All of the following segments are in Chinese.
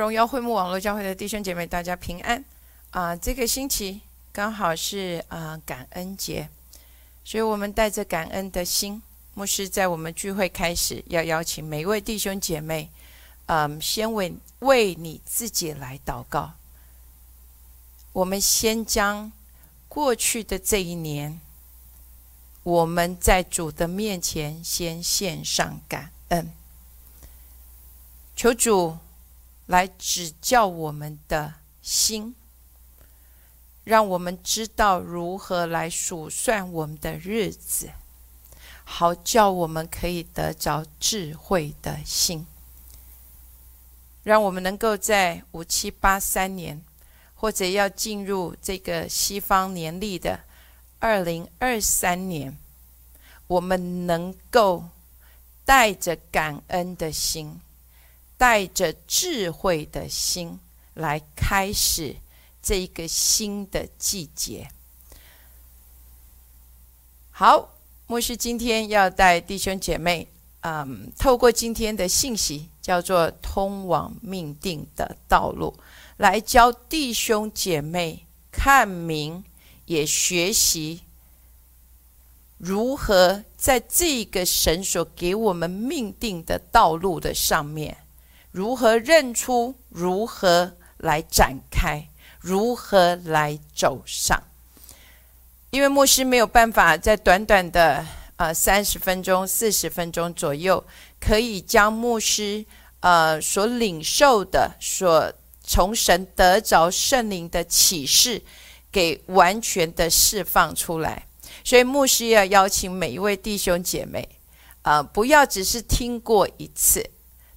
荣耀会幕网络教会的弟兄姐妹，大家平安啊！这个星期刚好是啊感恩节，所以我们带着感恩的心，牧师在我们聚会开始要邀请每一位弟兄姐妹，嗯，先为为你自己来祷告。我们先将过去的这一年，我们在主的面前先献上感恩，求主。来指教我们的心，让我们知道如何来数算我们的日子，好叫我们可以得着智慧的心，让我们能够在五七八三年，或者要进入这个西方年历的二零二三年，我们能够带着感恩的心。带着智慧的心来开始这一个新的季节。好，牧师今天要带弟兄姐妹，嗯，透过今天的信息，叫做“通往命定的道路”，来教弟兄姐妹看明，也学习如何在这个神所给我们命定的道路的上面。如何认出？如何来展开？如何来走上？因为牧师没有办法在短短的呃三十分钟、四十分钟左右，可以将牧师呃所领受的、所从神得着圣灵的启示，给完全的释放出来。所以牧师要邀请每一位弟兄姐妹，啊，不要只是听过一次。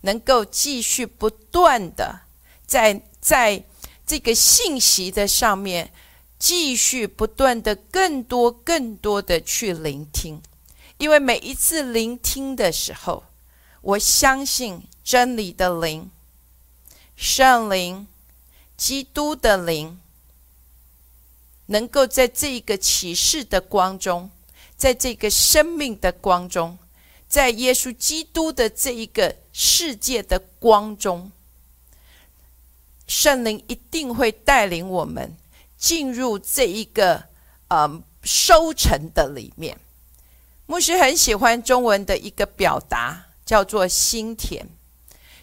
能够继续不断的在在这个信息的上面，继续不断的更多更多的去聆听，因为每一次聆听的时候，我相信真理的灵、圣灵、基督的灵，能够在这个启示的光中，在这个生命的光中。在耶稣基督的这一个世界的光中，圣灵一定会带领我们进入这一个呃收成的里面。牧师很喜欢中文的一个表达，叫做“心田”。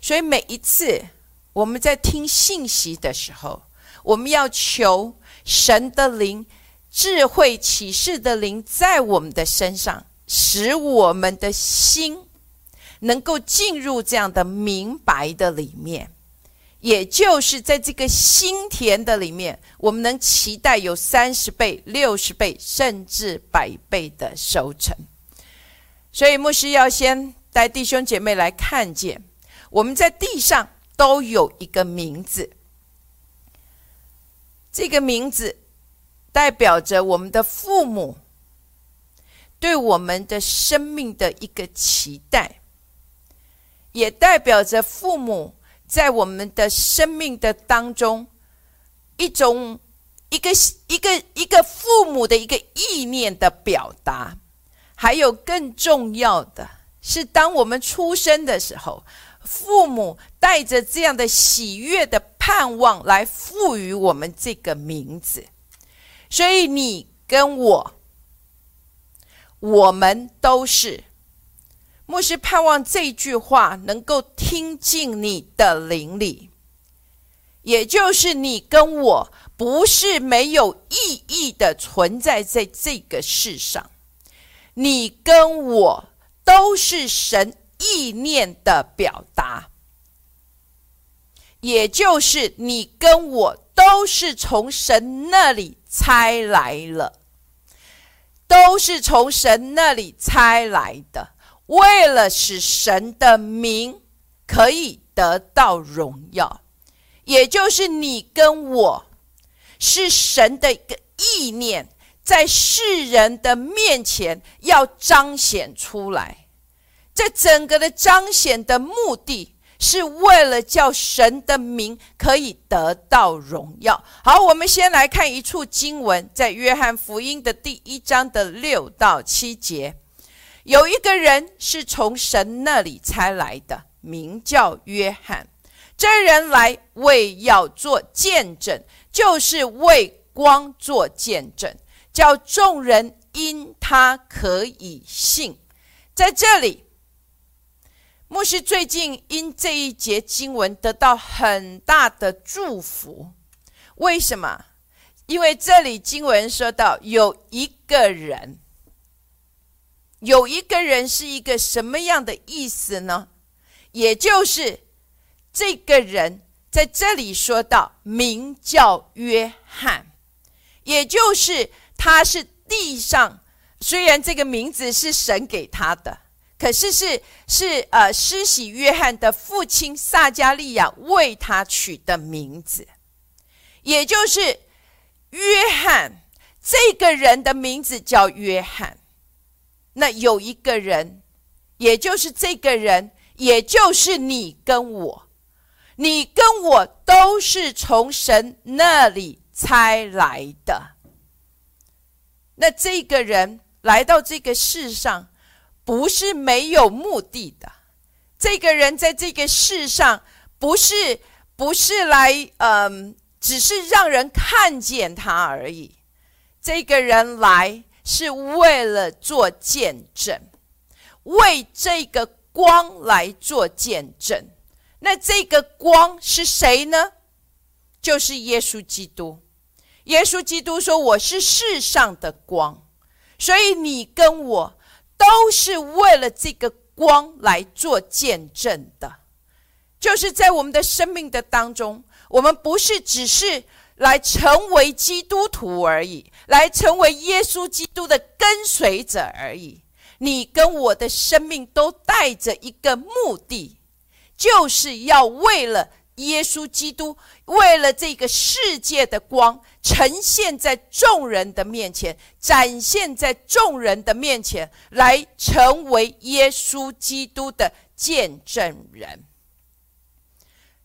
所以每一次我们在听信息的时候，我们要求神的灵、智慧启示的灵在我们的身上。使我们的心能够进入这样的明白的里面，也就是在这个心田的里面，我们能期待有三十倍、六十倍，甚至百倍的收成。所以牧师要先带弟兄姐妹来看见，我们在地上都有一个名字，这个名字代表着我们的父母。对我们的生命的一个期待，也代表着父母在我们的生命的当中一种一个一个一个父母的一个意念的表达。还有更重要的是，当我们出生的时候，父母带着这样的喜悦的盼望来赋予我们这个名字。所以，你跟我。我们都是。牧师，盼望这句话能够听进你的灵里，也就是你跟我不是没有意义的存在在这个世上，你跟我都是神意念的表达，也就是你跟我都是从神那里猜来了。都是从神那里猜来的，为了使神的名可以得到荣耀，也就是你跟我是神的一个意念，在世人的面前要彰显出来。这整个的彰显的目的。是为了叫神的名可以得到荣耀。好，我们先来看一处经文，在约翰福音的第一章的六到七节，有一个人是从神那里才来的，名叫约翰。这人来为要做见证，就是为光做见证，叫众人因他可以信。在这里，牧师最近因这一节经文得到很大的祝福。为什么？因为这里经文说到有一个人，有一个人是一个什么样的意思呢？也就是这个人在这里说到名叫约翰，也就是他是地上虽然这个名字是神给他的，可是是是呃施洗约翰的父亲撒加利亚为他取的名字。也就是约翰这个人的名字叫约翰，那有一个人，也就是这个人，也就是你跟我，你跟我都是从神那里猜来的。那这个人来到这个世上，不是没有目的的。这个人在这个世上，不是不是来嗯。只是让人看见他而已。这个人来是为了做见证，为这个光来做见证。那这个光是谁呢？就是耶稣基督。耶稣基督说：“我是世上的光。”所以你跟我都是为了这个光来做见证的，就是在我们的生命的当中。我们不是只是来成为基督徒而已，来成为耶稣基督的跟随者而已。你跟我的生命都带着一个目的，就是要为了耶稣基督，为了这个世界的光，呈现在众人的面前，展现在众人的面前，来成为耶稣基督的见证人。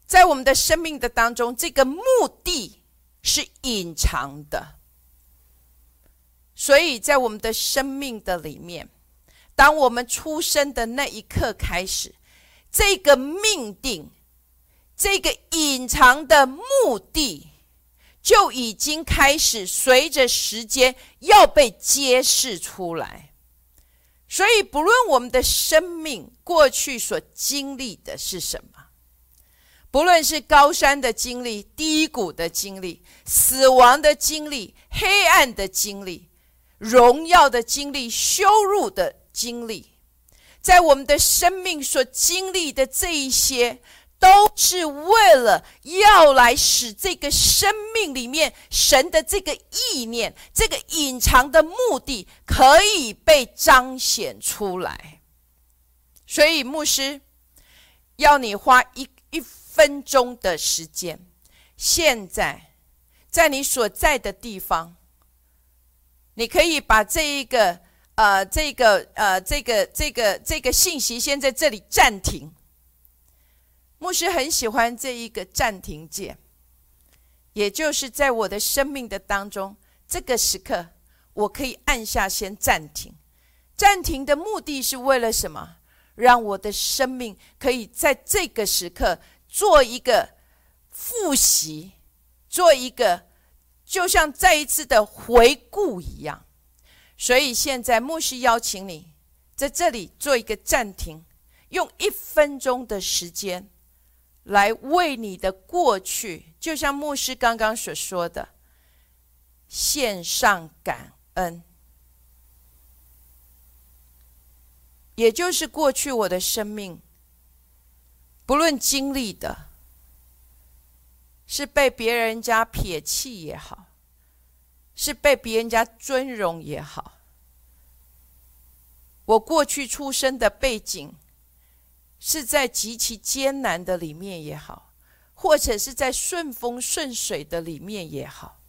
在我们的生命的当中，这个目的是隐藏的，所以在我们的生命的里面，当我们出生的那一刻开始，这个命定，这个隐藏的目的，就已经开始随着时间要被揭示出来。所以，不论我们的生命过去所经历的是什么。不论是高山的经历、低谷的经历、死亡的经历、黑暗的经历、荣耀的经历、羞辱的经历，在我们的生命所经历的这一些，都是为了要来使这个生命里面神的这个意念、这个隐藏的目的可以被彰显出来。所以，牧师要你花一一。分钟的时间，现在在你所在的地方，你可以把这一个呃，这个呃，这个这个这个信息先在这里暂停。牧师很喜欢这一个暂停键，也就是在我的生命的当中，这个时刻我可以按下先暂停。暂停的目的是为了什么？让我的生命可以在这个时刻。做一个复习，做一个就像再一次的回顾一样。所以现在牧师邀请你在这里做一个暂停，用一分钟的时间来为你的过去，就像牧师刚刚所说的，献上感恩。也就是过去我的生命。不论经历的，是被别人家撇弃也好，是被别人家尊荣也好，我过去出生的背景是在极其艰难的里面也好，或者是在顺风顺水的里面也好，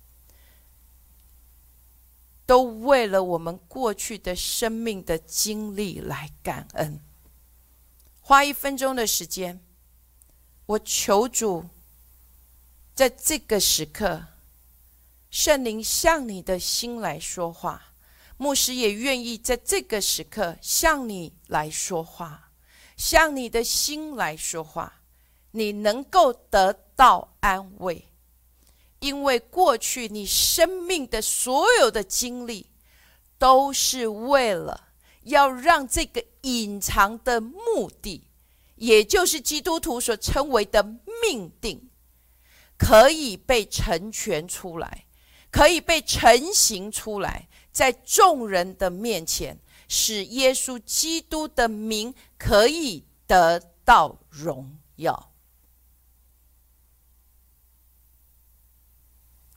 都为了我们过去的生命的经历来感恩，花一分钟的时间。我求主，在这个时刻，圣灵向你的心来说话。牧师也愿意在这个时刻向你来说话，向你的心来说话。你能够得到安慰，因为过去你生命的所有的经历，都是为了要让这个隐藏的目的，也就是基督徒所称为的命定，可以被成全出来，可以被成型出来，在众人的面前。使耶稣基督的名可以得到荣耀。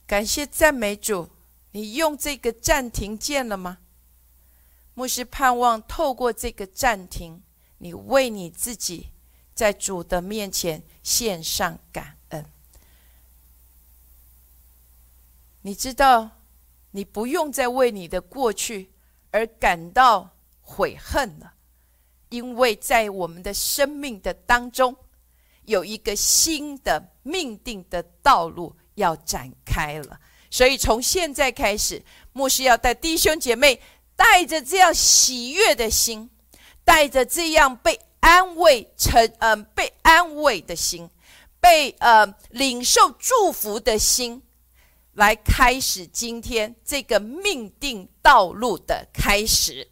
感谢赞美主，你用这个暂停键了吗？牧师盼望透过这个暂停，你为你自己在主的面前献上感恩。你知道，你不用再为你的过去。而感到悔恨了，因为在我们的生命的当中，有一个新的命定的道路要展开了。所以从现在开始，牧师要带弟兄姐妹带着这样喜悦的心，带着这样被安慰、成嗯被安慰的心，被呃领受祝福的心。来开始今天这个命定道路的开始。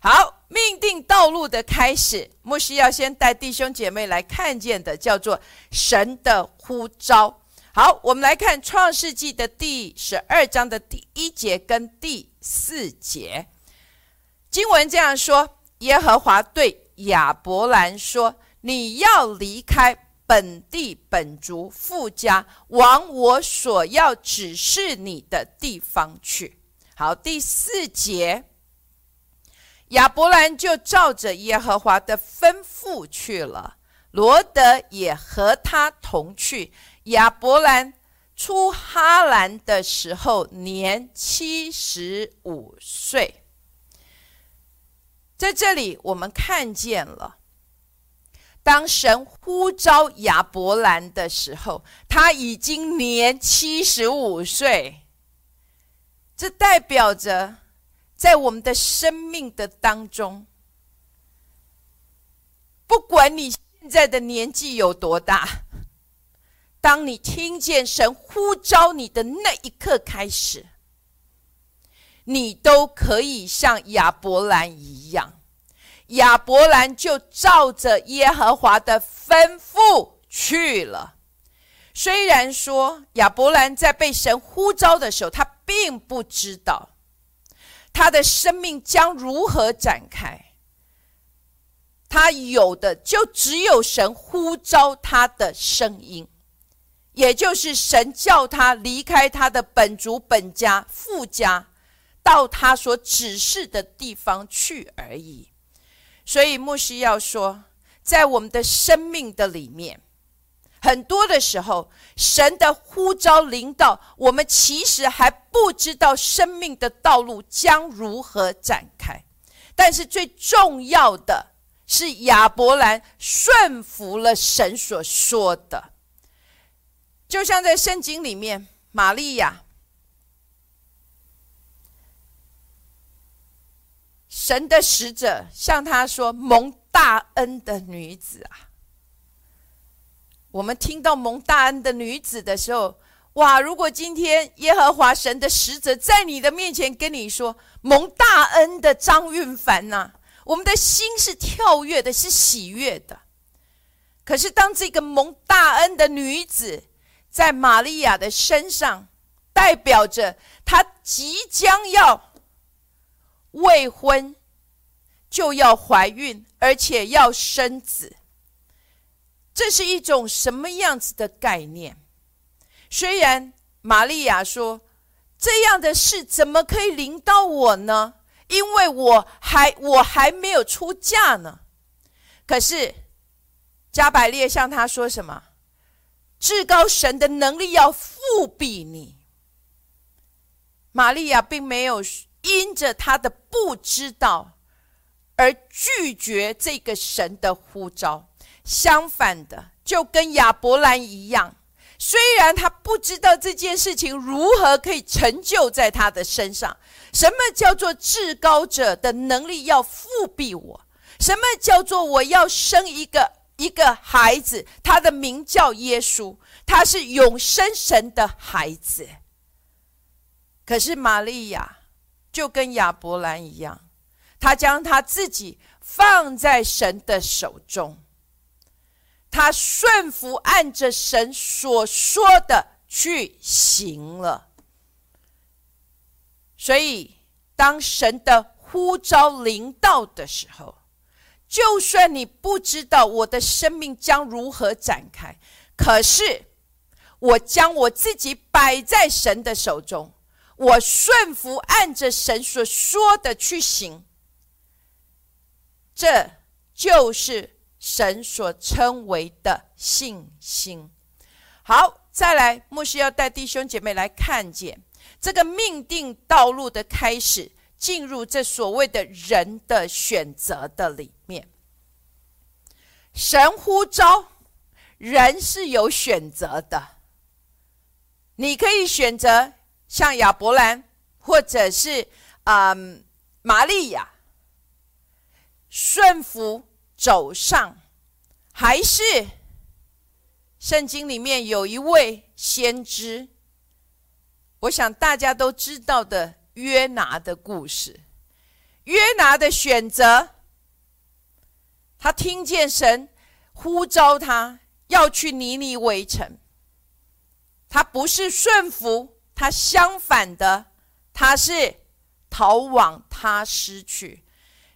好，命定道路的开始，牧师要先带弟兄姐妹来看见的，叫做神的呼召。好，我们来看创世纪的第十二章的第一节跟第四节，经文这样说：耶和华对亚伯兰说：“你要离开。”本地本族富家，往我所要指示你的地方去。好，第四节，亚伯兰就照着耶和华的吩咐去了，罗德也和他同去。亚伯兰出哈兰的时候，年七十五岁。在这里，我们看见了。当神呼召亚伯兰的时候，他已经年七十五岁。这代表着，在我们的生命的当中，不管你现在的年纪有多大，当你听见神呼召你的那一刻开始，你都可以像亚伯兰一样。亚伯兰就照着耶和华的吩咐去了。虽然说亚伯兰在被神呼召的时候，他并不知道他的生命将如何展开。他有的就只有神呼召他的声音，也就是神叫他离开他的本族本家富家，到他所指示的地方去而已。所以牧师要说，在我们的生命的里面，很多的时候，神的呼召临到我们，其实还不知道生命的道路将如何展开。但是最重要的是，亚伯兰顺服了神所说的，就像在圣经里面，玛利亚。神的使者向他说：“蒙大恩的女子啊！”我们听到蒙大恩的女子的时候，哇！如果今天耶和华神的使者在你的面前跟你说“蒙大恩的张运凡”呐，我们的心是跳跃的，是喜悦的。可是当这个蒙大恩的女子在玛利亚的身上，代表着她即将要。未婚就要怀孕，而且要生子，这是一种什么样子的概念？虽然玛利亚说这样的事怎么可以临到我呢？因为我还我还没有出嫁呢。可是加百列向他说什么？至高神的能力要复辟你。玛利亚并没有。因着他的不知道而拒绝这个神的呼召，相反的，就跟亚伯兰一样，虽然他不知道这件事情如何可以成就在他的身上，什么叫做至高者的能力要复辟我？什么叫做我要生一个一个孩子，他的名叫耶稣，他是永生神的孩子。可是玛利亚就跟亚伯兰一样，他将他自己放在神的手中，他顺服按着神所说的去行了。所以，当神的呼召临到的时候，就算你不知道我的生命将如何展开，可是我将我自己摆在神的手中，我顺服按着神所说的去行，这就是神所称为的信心。好，再来，牧师要带弟兄姐妹来看见这个命定道路的开始。进入这所谓的人的选择的里面，神呼召人是有选择的。你可以选择像亚伯兰，或者是啊玛利亚，顺服走上，还是圣经里面有一位先知，我想大家都知道的。约拿的故事，约拿的选择，他听见神呼召他要去尼尼围城，他不是顺服，他相反的，他是逃往他失去。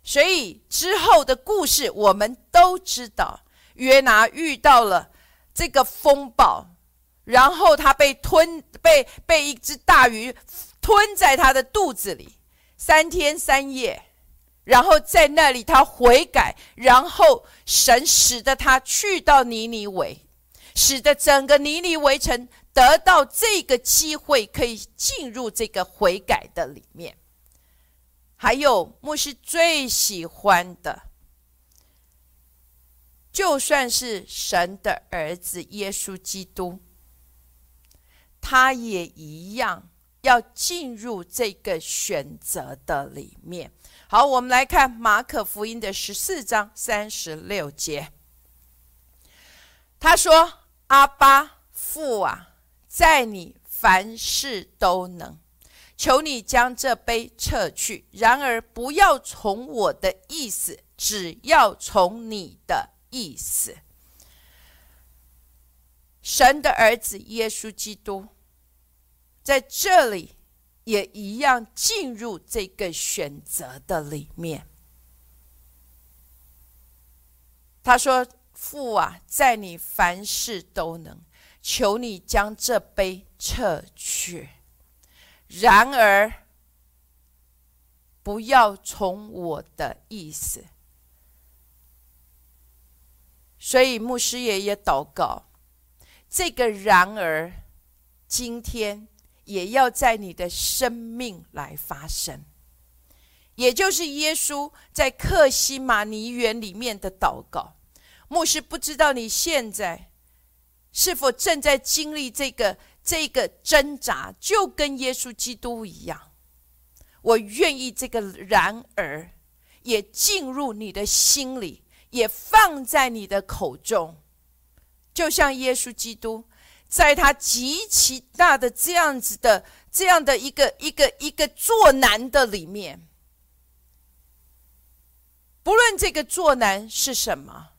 所以之后的故事我们都知道，约拿遇到了这个风暴，然后他被吞，被被一只大鱼。吞在他的肚子里三天三夜，然后在那里他悔改，然后神使得他去到尼尼维，使得整个尼尼围城得到这个机会，可以进入这个悔改的里面。还有牧师最喜欢的，就算是神的儿子耶稣基督，他也一样。要进入这个选择的里面。好，我们来看马可福音的十四章三十六节。他说：“阿巴父啊，在你凡事都能，求你将这杯撤去。然而不要从我的意思，只要从你的意思。”神的儿子耶稣基督。在这里也一样进入这个选择的里面。他说：“父啊，在你凡事都能，求你将这杯撤去。然而，不要从我的意思。”所以牧师爷爷祷告，这个然而今天。也要在你的生命来发生，也就是耶稣在克西马尼园里面的祷告。牧师不知道你现在是否正在经历这个这个挣扎，就跟耶稣基督一样。我愿意这个然而也进入你的心里，也放在你的口中，就像耶稣基督。在他极其大的这样子的这样的一个一个一个作难的里面，不论这个作难是什么，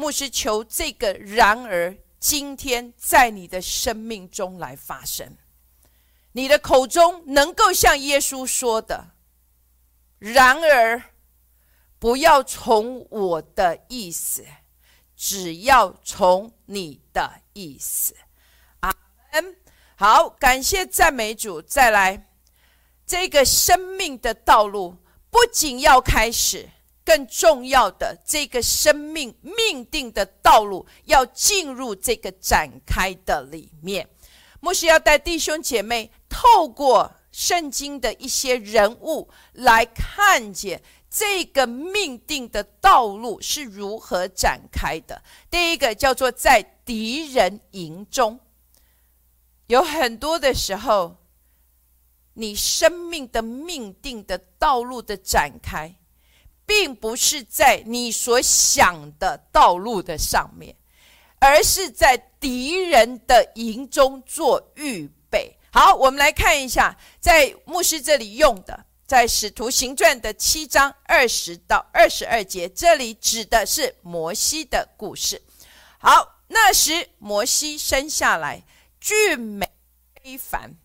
牧师求这个然而今天在你的生命中来发生，你的口中能够像耶稣说的，然而不要从我的意思。只要从你的意思，阿门。好，感谢赞美主。再来，这个生命的道路不仅要开始，更重要的，这个生命命定的道路要进入这个展开的里面。牧师要带弟兄姐妹透过圣经的一些人物来看见。这个命定的道路是如何展开的？第一个叫做在敌人营中，有很多的时候，你生命的命定的道路的展开，并不是在你所想的道路的上面，而是在敌人的营中做预备。好，我们来看一下，在牧师这里用的，在使徒行传的七章二十到二十二节，这里指的是摩西的故事。好，那时摩西生下来俊美非凡，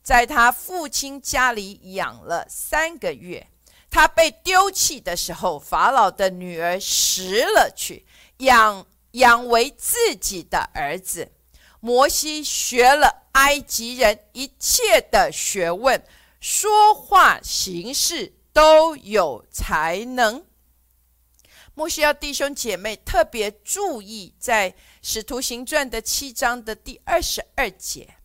在他父亲家里养了三个月。他被丢弃的时候，法老的女儿拾了去，养养为自己的儿子。摩西学了埃及人一切的学问，说话行事都有才能。莫需要弟兄姐妹特别注意，在《使徒行传》的七章的第二十二节，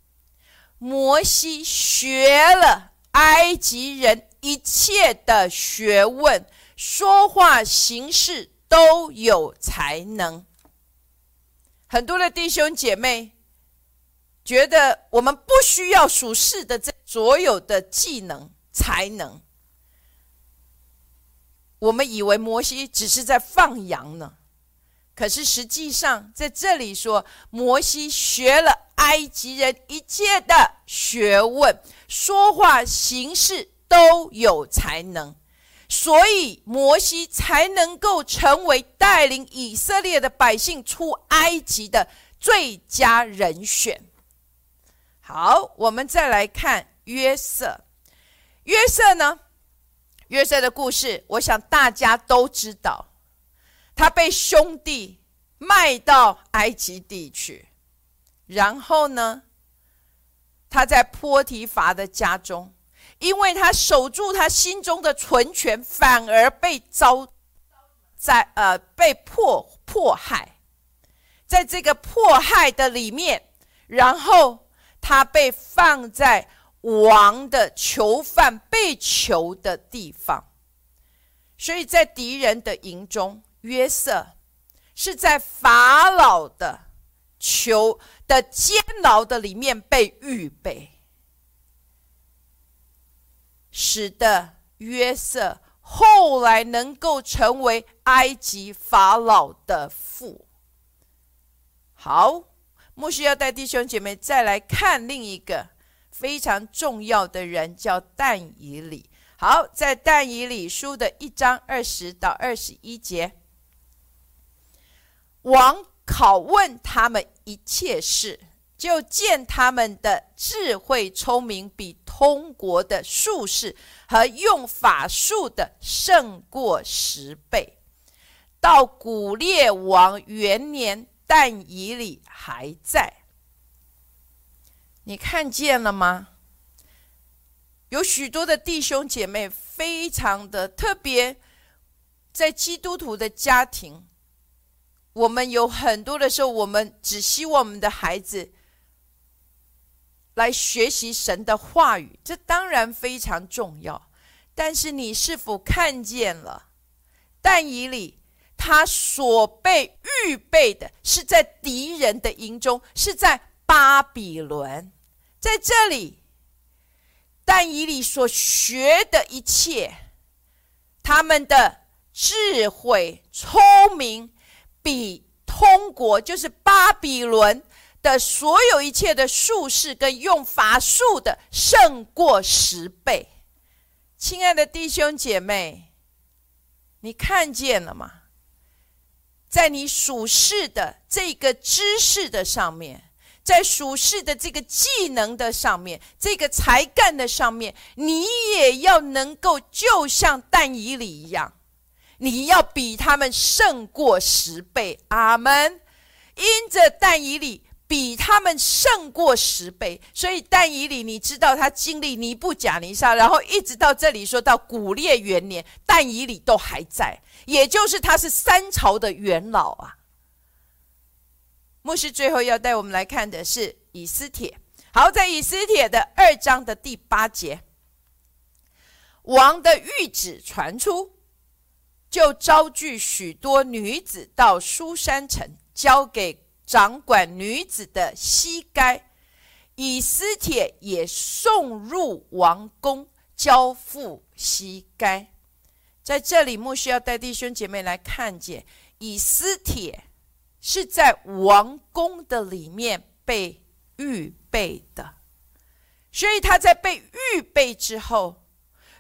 摩西学了埃及人。一切的学问、说话、行事都有才能。很多的弟兄姐妹觉得我们不需要属世的这所有的技能、才能。我们以为摩西只是在放羊呢，可是实际上在这里说，摩西学了埃及人一切的学问、说话、行事。都有才能，所以摩西才能够成为带领以色列的百姓出埃及的最佳人选。好，我们再来看约瑟。约瑟呢？约瑟的故事，我想大家都知道。他被兄弟卖到埃及地去，然后呢，他在波提乏的家中。因为他守住他心中的存权，反而被遭在呃被迫迫害，在这个迫害的里面，然后他被放在王的囚犯被囚的地方，所以在敌人的营中，约瑟是在法老的囚的监牢的里面被预备。使得约瑟后来能够成为埃及法老的父。好，牧师要带弟兄姐妹再来看另一个非常重要的人，叫但以理。好，在但以理书的一章二十到二十一节，王拷问他们一切事。就见他们的智慧聪明比通国的术士和用法术的胜过十倍。到古列王元年，但以里还在。你看见了吗？有许多的弟兄姐妹非常的特别，在基督徒的家庭，我们有很多的时候，我们只希望我们的孩子。来学习神的话语，这当然非常重要。但是你是否看见了？但以理他所被预备的是在敌人的营中，是在巴比伦。在这里，但以理所学的一切，他们的智慧聪明，比通国就是巴比伦。的所有一切的术士跟用法术的胜过十倍，亲爱的弟兄姐妹，你看见了吗？在你属世的这个知识的上面，在属世的这个技能的上面，这个才干的上面，你也要能够就像但以里一样，你要比他们胜过十倍。阿门。因着但以里。比他们胜过十倍，所以但以理，你知道他经历尼布甲尼撒，然后一直到这里说到古列元年，但以理都还在，也就是他是三朝的元老啊。牧师最后要带我们来看的是以斯帖。好，在以斯帖的二章的第八节，王的谕旨传出，就招聚许多女子到书山城，交给。掌管女子的膝盖，以斯帖也送入王宫，交付膝盖。在这里，牧师要带弟兄姐妹来看见，以斯帖是在王宫的里面被预备的，所以他在被预备之后，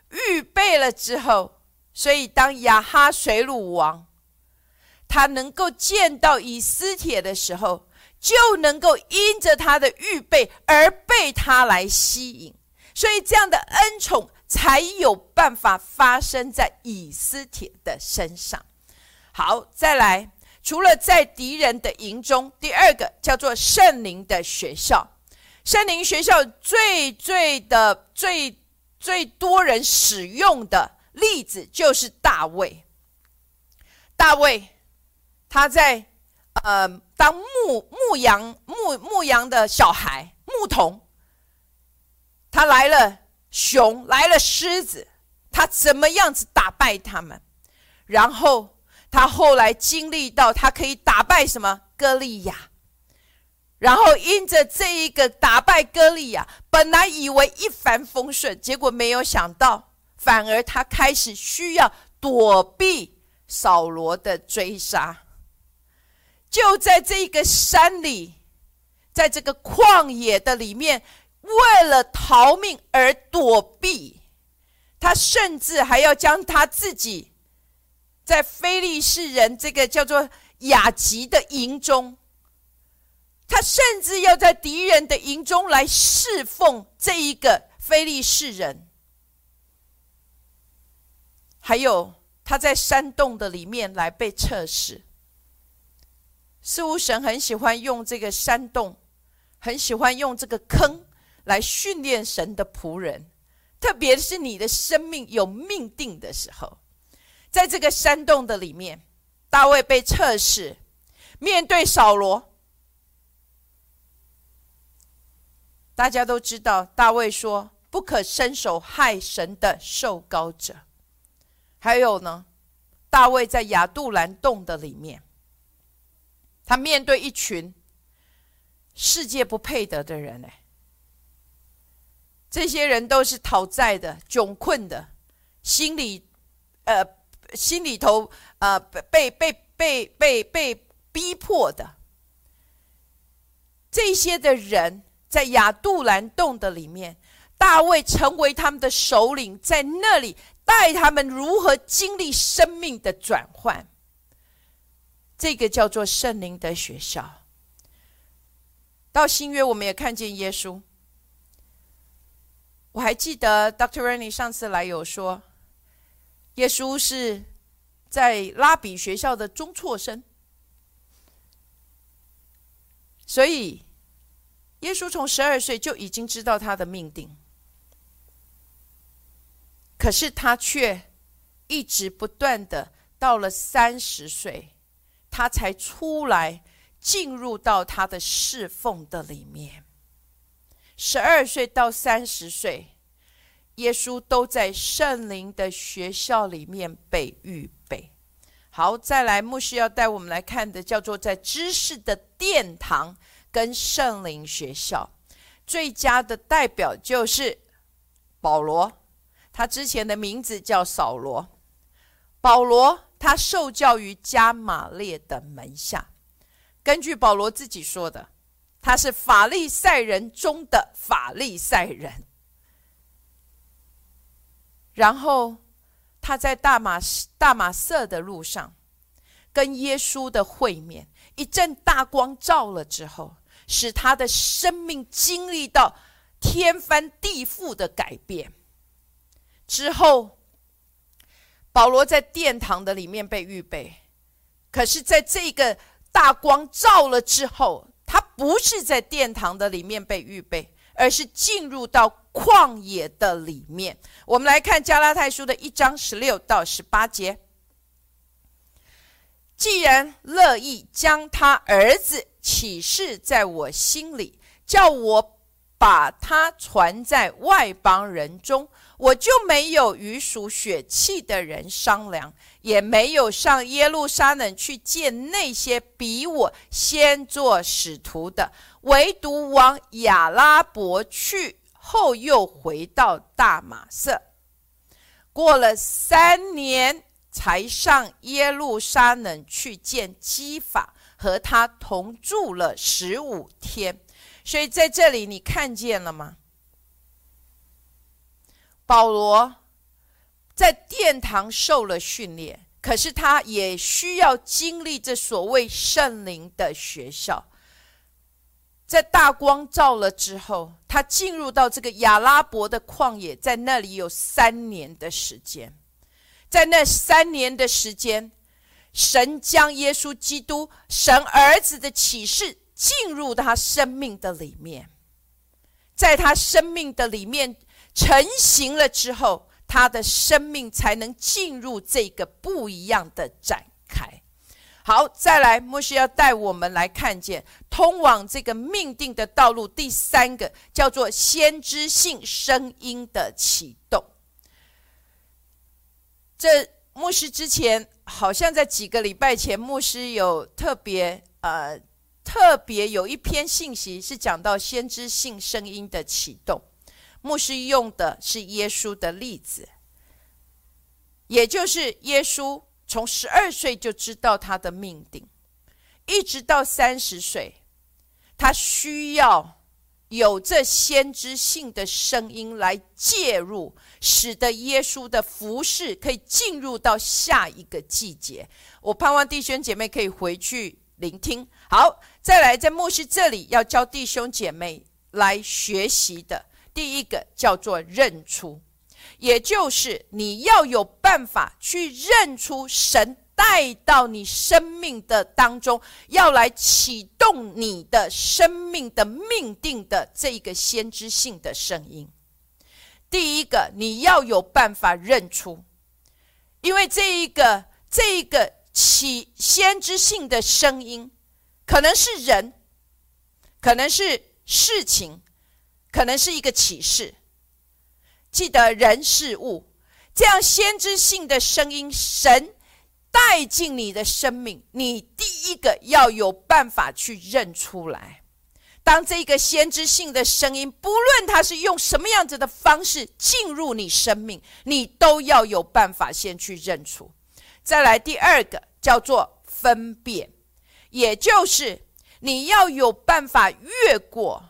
预备了之后，所以当亚哈水鲁王他能够见到以斯帖的时候，就能够因着他的预备而被他来吸引，所以这样的恩宠。才有办法发生在以斯帖的身上。好，再来，除了在敌人的营中，第二个叫做圣灵的学校。圣灵学校最最的最最多人使用的例子就是大卫。大卫他在呃当牧牧羊牧牧羊的小孩牧童，他来了。熊来了，狮子，他怎么样子打败他们？然后他后来经历到，他可以打败什么？歌利亚。然后因着这一个打败歌利亚，本来以为一帆风顺，结果没有想到，反而他开始需要躲避扫罗的追杀。就在这个山里，在这个旷野的里面。为了逃命而躲避，他甚至还要将他自己在非利士人这个叫做雅吉的营中，他甚至要在敌人的营中来侍奉这一个非利士人。还有他在山洞的里面来被测试，似乎神很喜欢用这个山洞，很喜欢用这个坑。来训练神的仆人，特别是你的生命有命定的时候，在这个山洞的里面，大卫被测试，面对扫罗，大家都知道，大卫说不可伸手害神的受膏者。还有呢，大卫在亚杜兰洞的里面，他面对一群世界不配得的人哎。这些人都是讨债的、窘困的，心里，呃，心里头，呃，被被被被被逼迫的。这些的人在亚杜兰洞的里面，大卫成为他们的首领，在那里带他们如何经历生命的转换。这个叫做圣灵的学校。到新约，我们也看见耶稣。我还记得 Dr. Rennie 上次来有说，耶稣是在拉比学校的中辍生，所以耶稣从十二岁就已经知道他的命定，可是他却一直不断的到了三十岁，他才出来进入到他的侍奉的里面。十二岁到三十岁，耶稣都在圣灵的学校里面被预备。好，再来，牧师要带我们来看的，叫做在知识的殿堂跟圣灵学校。最佳的代表就是保罗，他之前的名字叫扫罗。保罗他受教于加马列的门下，根据保罗自己说的。他是法利赛人中的法利赛人，然后他在大马大马色的路上，跟耶稣的会面，一阵大光照了之后，使他的生命经历到天翻地覆的改变。之后，保罗在殿堂的里面被预备，可是在这个大光照了之后。他不是在殿堂的里面被预备，而是进入到旷野的里面。我们来看加拉太书的一章十六到十八节。既然乐意将他儿子启示在我心里，叫我把他传在外邦人中。我就没有与属血气的人商量，也没有上耶路撒冷去见那些比我先做使徒的，唯独往亚拉伯去，后又回到大马色。过了三年，才上耶路撒冷去见基法，和他同住了十五天。所以在这里，你看见了吗？保罗在殿堂受了训练，可是他也需要经历这所谓圣灵的学校。在大光照了之后，他进入到这个亚拉伯的旷野，在那里有三年的时间。在那三年的时间，神将耶稣基督、神儿子的启示进入他生命的里面，在他生命的里面成型了之后，他的生命才能进入这个不一样的展开。好，再来，牧师要带我们来看见通往这个命定的道路。第三个叫做先知性声音的启动。这牧师之前好像在几个礼拜前，牧师有特别呃特别有一篇信息是讲到先知性声音的启动。牧师用的是耶稣的例子，也就是耶稣。从十二岁就知道他的命定，一直到三十岁，他需要有这先知性的声音来介入，使得耶稣的服饰可以进入到下一个季节。我盼望弟兄姐妹可以回去聆听。好，再来在牧师这里要教弟兄姐妹来学习的第一个叫做认出。也就是你要有办法去认出神带到你生命的当中，要来启动你的生命的命定的这一个先知性的声音。第一个，你要有办法认出，因为这一个这一个起先知性的声音，可能是人，可能是事情，可能是一个启示。记得人事物这样先知性的声音，神带进你的生命，你第一个要有办法去认出来。当这个先知性的声音，不论它是用什么样子的方式进入你生命，你都要有办法先去认出。再来第二个叫做分辨，也就是你要有办法越过。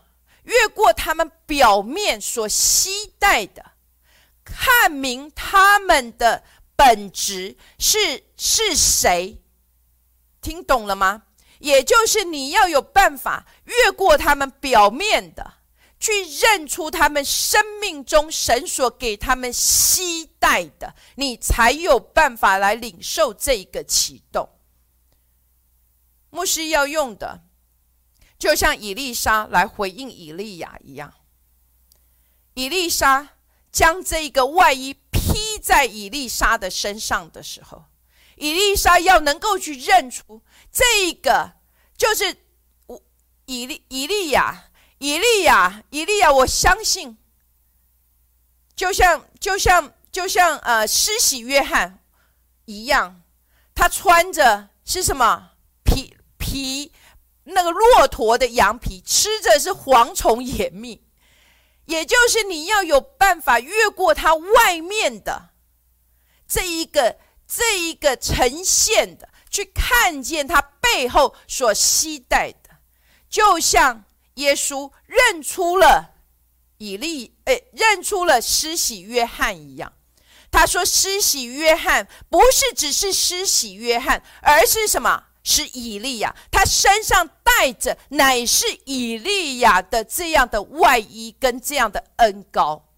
越过他们表面所期待的，看明他们的本质是是谁？听懂了吗？也就是你要有办法越过他们表面的，去认出他们生命中神所给他们期待的，你才有办法来领受这个启动。牧师要用的。就像以丽莎来回应以利亚一样，以丽莎将这个外衣披在以丽莎的身上的时候，以丽莎要能够去认出这一个就是我以利以利亚以利亚以利亚，我相信，就像就像就像呃施洗约翰一样，他穿着是什么皮皮。那个骆驼的羊皮吃着是蝗虫野蜜，也就是你要有办法越过它外面的这一个这一个呈现的，去看见它背后所期待的，就像耶稣认出了以利，哎，认出了施洗约翰一样。他说：“施洗约翰不是只是施洗约翰，而是什么？”是以利亚，他身上带着乃是以利亚的这样的外衣跟这样的恩膏，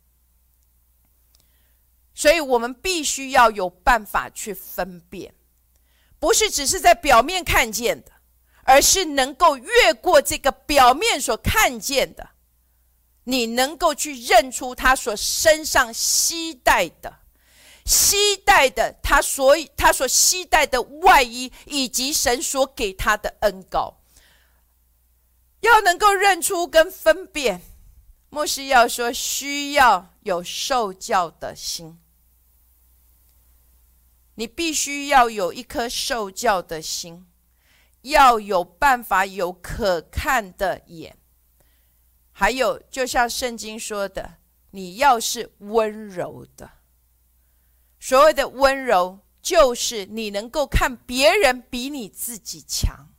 所以我们必须要有办法去分辨，不是只是在表面看见的，而是能够越过这个表面所看见的，你能够去认出他所身上携带的。期待的他所他所期待的外衣，以及神所给他的恩膏，要能够认出跟分辨。牧师要说，需要有受教的心，你必须要有一颗受教的心，要有办法有可看的眼，还有就像圣经说的，你要是温柔的。所谓的温柔，就是你能够看别人比你自己强。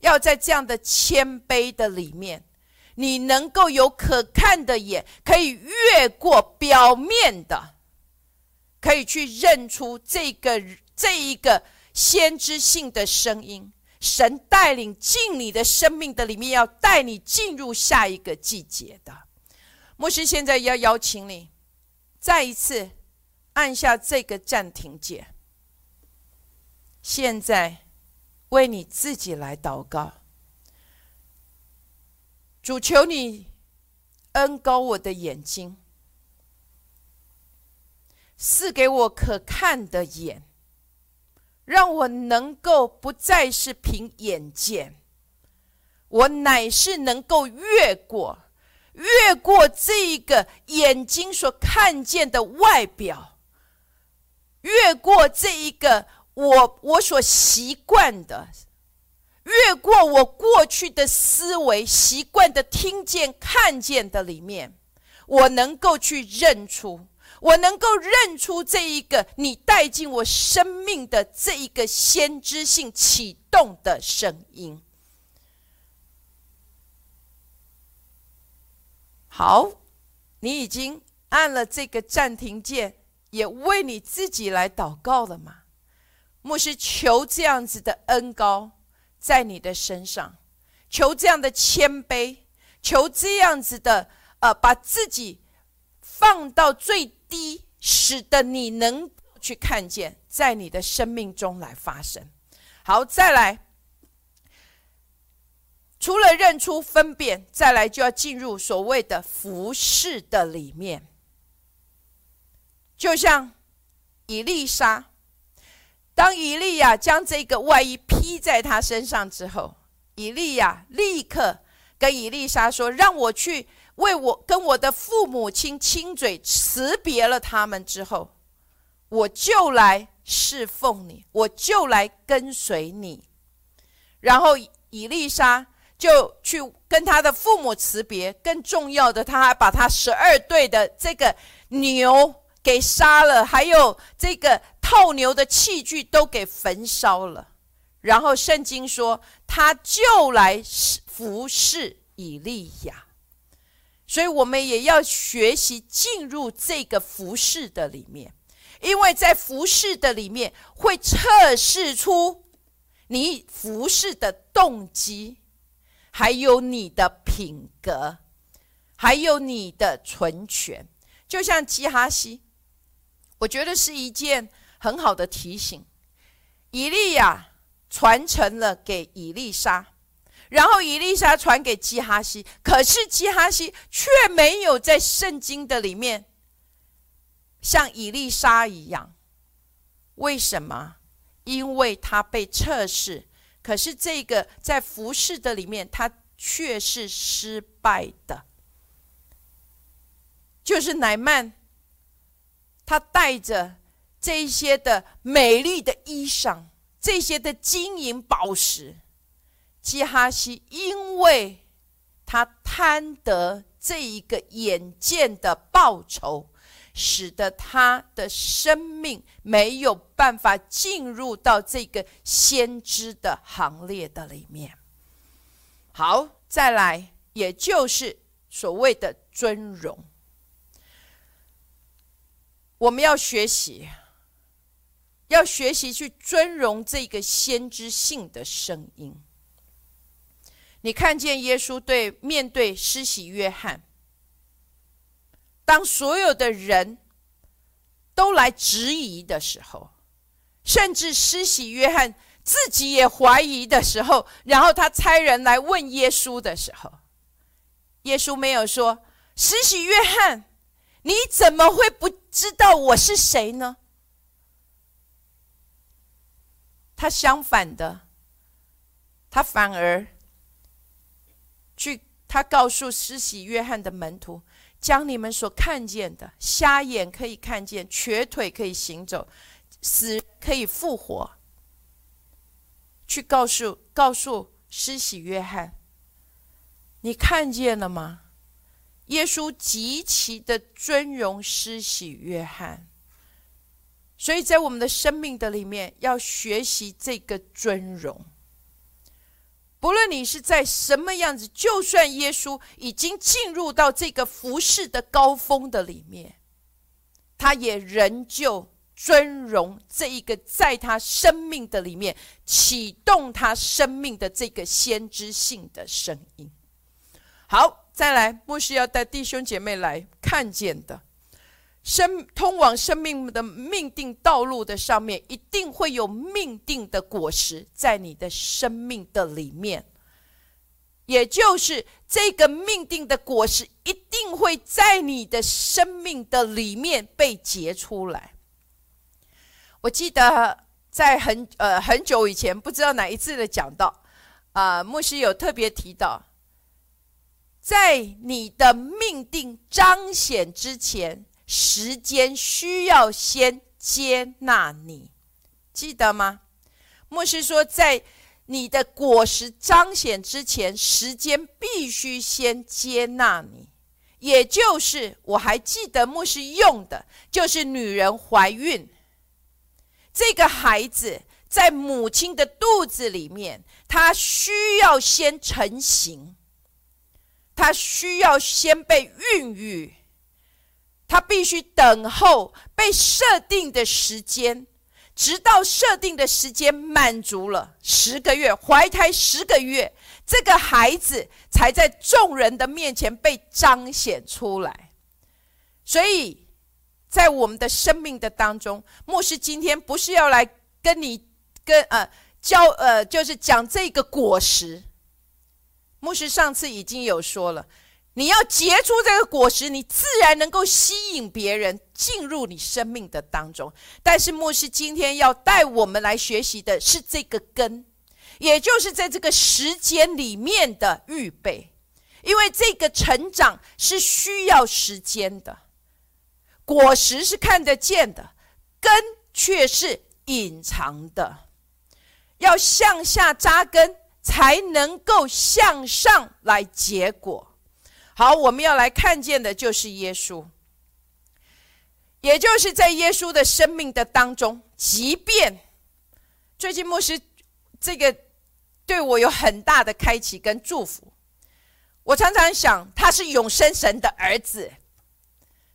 要在这样的谦卑的里面，你能够有可看的眼，可以越过表面的，可以去认出这个这一个先知性的声音。神带领进你的生命的里面，要带你进入下一个季节的。牧师现在要邀请你，再一次按下这个暂停键。现在。为你自己来祷告，主求你恩高我的眼睛，赐给我可看的眼，让我能够不再是凭眼见，我乃是能够越过，越过这一个眼睛所看见的外表，越过这一个。我我所习惯的，越过我过去的思维习惯的听见看见的里面，我能够去认出，我能够认出这一个你带进我生命的这一个先知性启动的声音。好，你已经按了这个暂停键，也为你自己来祷告了吗？牧师求这样子的恩高在你的身上，求这样的谦卑，求这样子的呃，把自己放到最低，使得你能去看见，在你的生命中来发生。好，再来，除了认出分辨，再来就要进入所谓的服饰的里面，就像以丽莎。当以利亚将这个外衣披在他身上之后，以利亚立刻跟以丽莎说：“让我去为我跟我的父母亲亲嘴辞别了他们之后，我就来侍奉你，我就来跟随你。”然后以丽莎就去跟他的父母辞别，更重要的，他还把他十二对的这个牛给杀了，还有这个。套牛的器具都给焚烧了，然后圣经说他就来服侍以利亚，所以我们也要学习进入这个服侍的里面，因为在服侍的里面会测试出你服侍的动机，还有你的品格，还有你的存全。就像基哈西，我觉得是一件。很好的提醒，以利亚传承了给以利沙，然后以利沙传给基哈西，可是基哈西却没有在圣经的里面像以利沙一样。为什么？因为他被测试，可是这个在服饰的里面，他却是失败的。就是乃曼，他带着。这些的美丽的衣裳，这些的金银宝石，基哈西因为他贪得这一个眼见的报酬，使得他的生命没有办法进入到这个先知的行列的里面。好，再来，也就是所谓的尊荣，我们要学习。要学习去尊荣这个先知性的声音。你看见耶稣对面对施洗约翰，当所有的人都来质疑的时候，甚至施洗约翰自己也怀疑的时候，然后他差人来问耶稣的时候，耶稣没有说：“施洗约翰，你怎么会不知道我是谁呢？”他相反的，他反而去，他告诉施洗约翰的门徒，将你们所看见的，瞎眼可以看见，瘸腿可以行走，死可以复活，去告诉告诉施洗约翰，你看见了吗？耶稣极其的尊荣施洗约翰。所以在我们的生命的里面，要学习这个尊荣。不论你是在什么样子，就算耶稣已经进入到这个服饰的高峰的里面，他也仍旧尊荣这一个在他生命的里面启动他生命的这个先知性的声音。好，再来，牧师要带弟兄姐妹来看见的。生通往生命的命定道路的上面，一定会有命定的果实在你的生命的里面，也就是这个命定的果实一定会在你的生命的里面被结出来。我记得在很呃很久以前，不知道哪一次的讲到啊，牧师有特别提到，在你的命定彰显之前。时间需要先接纳你，记得吗？牧师说，在你的果实彰显之前，时间必须先接纳你。也就是，我还记得牧师用的，就是女人怀孕，这个孩子在母亲的肚子里面，他需要先成型，他需要先被孕育。他必须等候被设定的时间，直到设定的时间满足了十个月，怀胎十个月，这个孩子才在众人的面前被彰显出来。所以，在我们的生命的当中，牧师今天不是要来跟你跟呃教呃，就是讲这个果实。牧师上次已经有说了。你要结出这个果实，你自然能够吸引别人进入你生命的当中。但是牧师今天要带我们来学习的是这个根，也就是在这个时间里面的预备，因为这个成长是需要时间的。果实是看得见的，根却是隐藏的，要向下扎根，才能够向上来结果。好，我们要来看见的就是耶稣，也就是在耶稣的生命的当中，即便最近牧师这个对我有很大的开启跟祝福，我常常想他是永生神的儿子，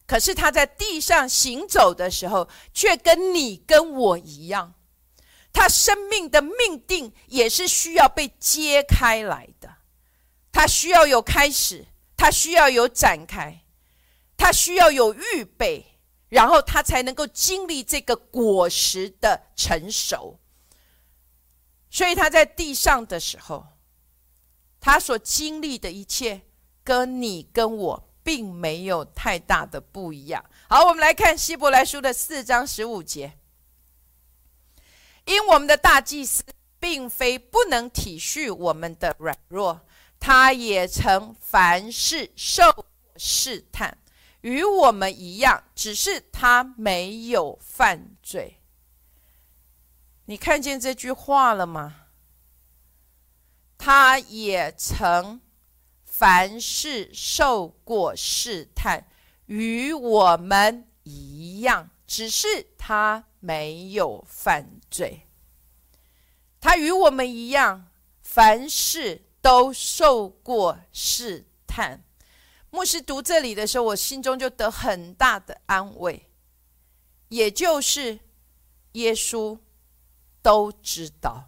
可是他在地上行走的时候，却跟你跟我一样，他生命的命定也是需要被揭开来的，他需要有开始。他需要有展开，他需要有预备，然后他才能够经历这个果实的成熟。所以他在地上的时候，他所经历的一切，跟你跟我并没有太大的不一样。好，我们来看希伯来书的四章十五节，因我们的大祭司并非不能体恤我们的软弱。他也曾凡事受试探，与我们一样，只是他没有犯罪。你看见这句话了吗？他也曾凡事受过试探，与我们一样，只是他没有犯罪。他与我们一样，凡事。都受过试探。牧师读这里的时候，我心中就得很大的安慰，也就是耶稣都知道，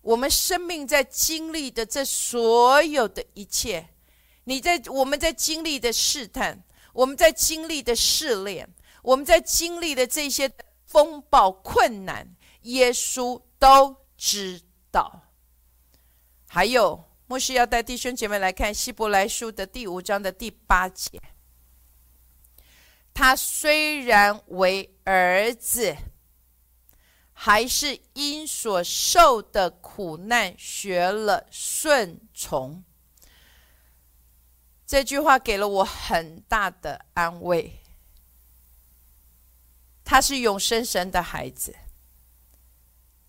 我们生命在经历的这所有的一切，你在我们在经历的试探，我们在经历的试炼，我们在经历的这些风暴困难，耶稣都知道。还有，牧师要带弟兄姐妹来看希伯来书的第五章的第八节。他虽然为儿子，还是因所受的苦难学了顺从。这句话给了我很大的安慰。他是永生神的孩子，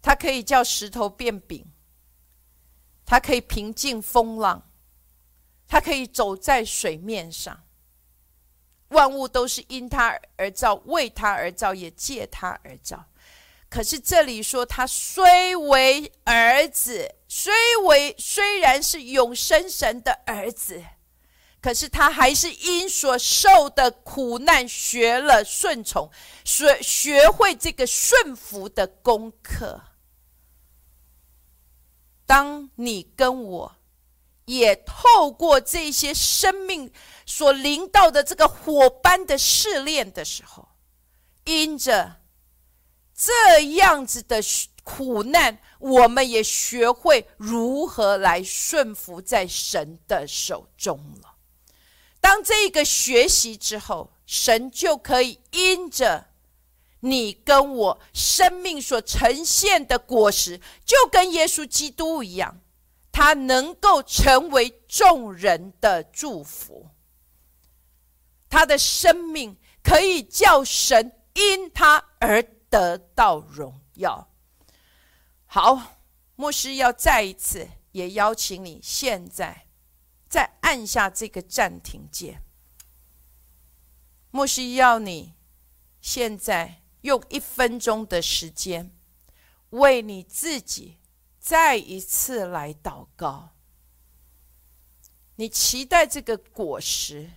他可以叫石头变饼。他可以平静风浪，他可以走在水面上，万物都是因他而造，为他而造，也借他而造。可是这里说，他虽为儿子，虽为虽然是永生神的儿子，可是他还是因所受的苦难学了顺从，学学会这个顺服的功课。当你跟我也透过这些生命所临到的这个火般的试炼的时候，因着。这样子的苦难，我们也学会如何来顺服在神的手中了。当这个学习之后，神就可以因着你跟我生命所呈现的果实，就跟耶稣基督一样，他能够成为众人的祝福。他的生命可以叫神因他而。得到荣耀。好，牧师要再一次也邀请你，现在再按下这个暂停键。牧师要你现在用一分钟的时间，为你自己再一次来祷告。你期待这个果实。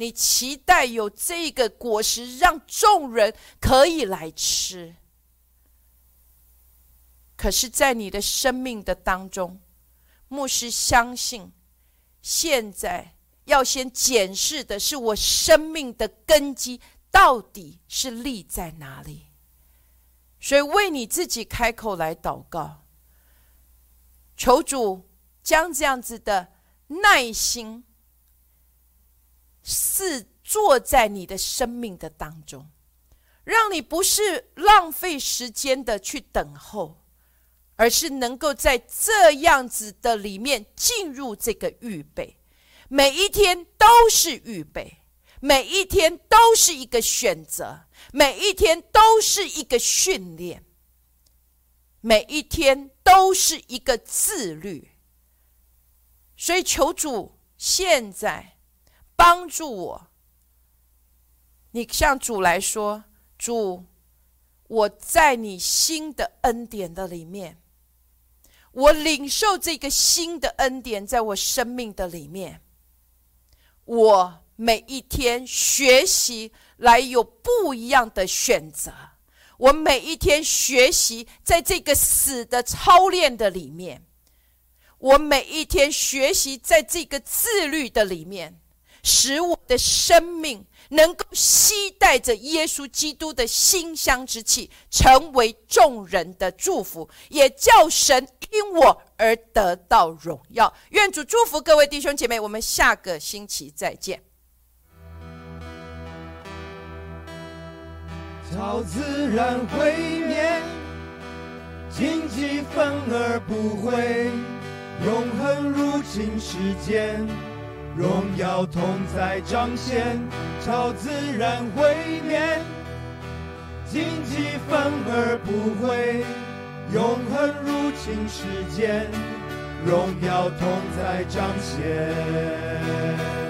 你期待有这个果实，让众人可以来吃。可是，在你的生命的当中，牧师相信，现在要先检视的是我生命的根基到底是立在哪里。所以，为你自己开口来祷告，求主将这样子的耐心。是坐在你的生命的当中，让你不是浪费时间的去等候，而是能够在这样子的里面进入这个预备。每一天都是预备，每一天都是一个选择，每一天都是一个训练，每一天都是一个自律。所以求主现在。帮助我，你向主来说：“主，我在你新的恩典的里面，我领受这个新的恩典，在我生命的里面，我每一天学习来有不一样的选择。我每一天学习在这个死的操练的里面，我每一天学习在这个自律的里面。”使我的生命能够吸带着耶稣基督的馨香之气，成为众人的祝福，也叫神因我而得到荣耀。愿主祝福各位弟兄姐妹，我们下个星期再见。超自然会灭，荆棘反而不会，永恒入侵世间。荣耀同在彰显，超自然毁灭，荆棘反而不会，永恒入侵世间，荣耀同在彰显。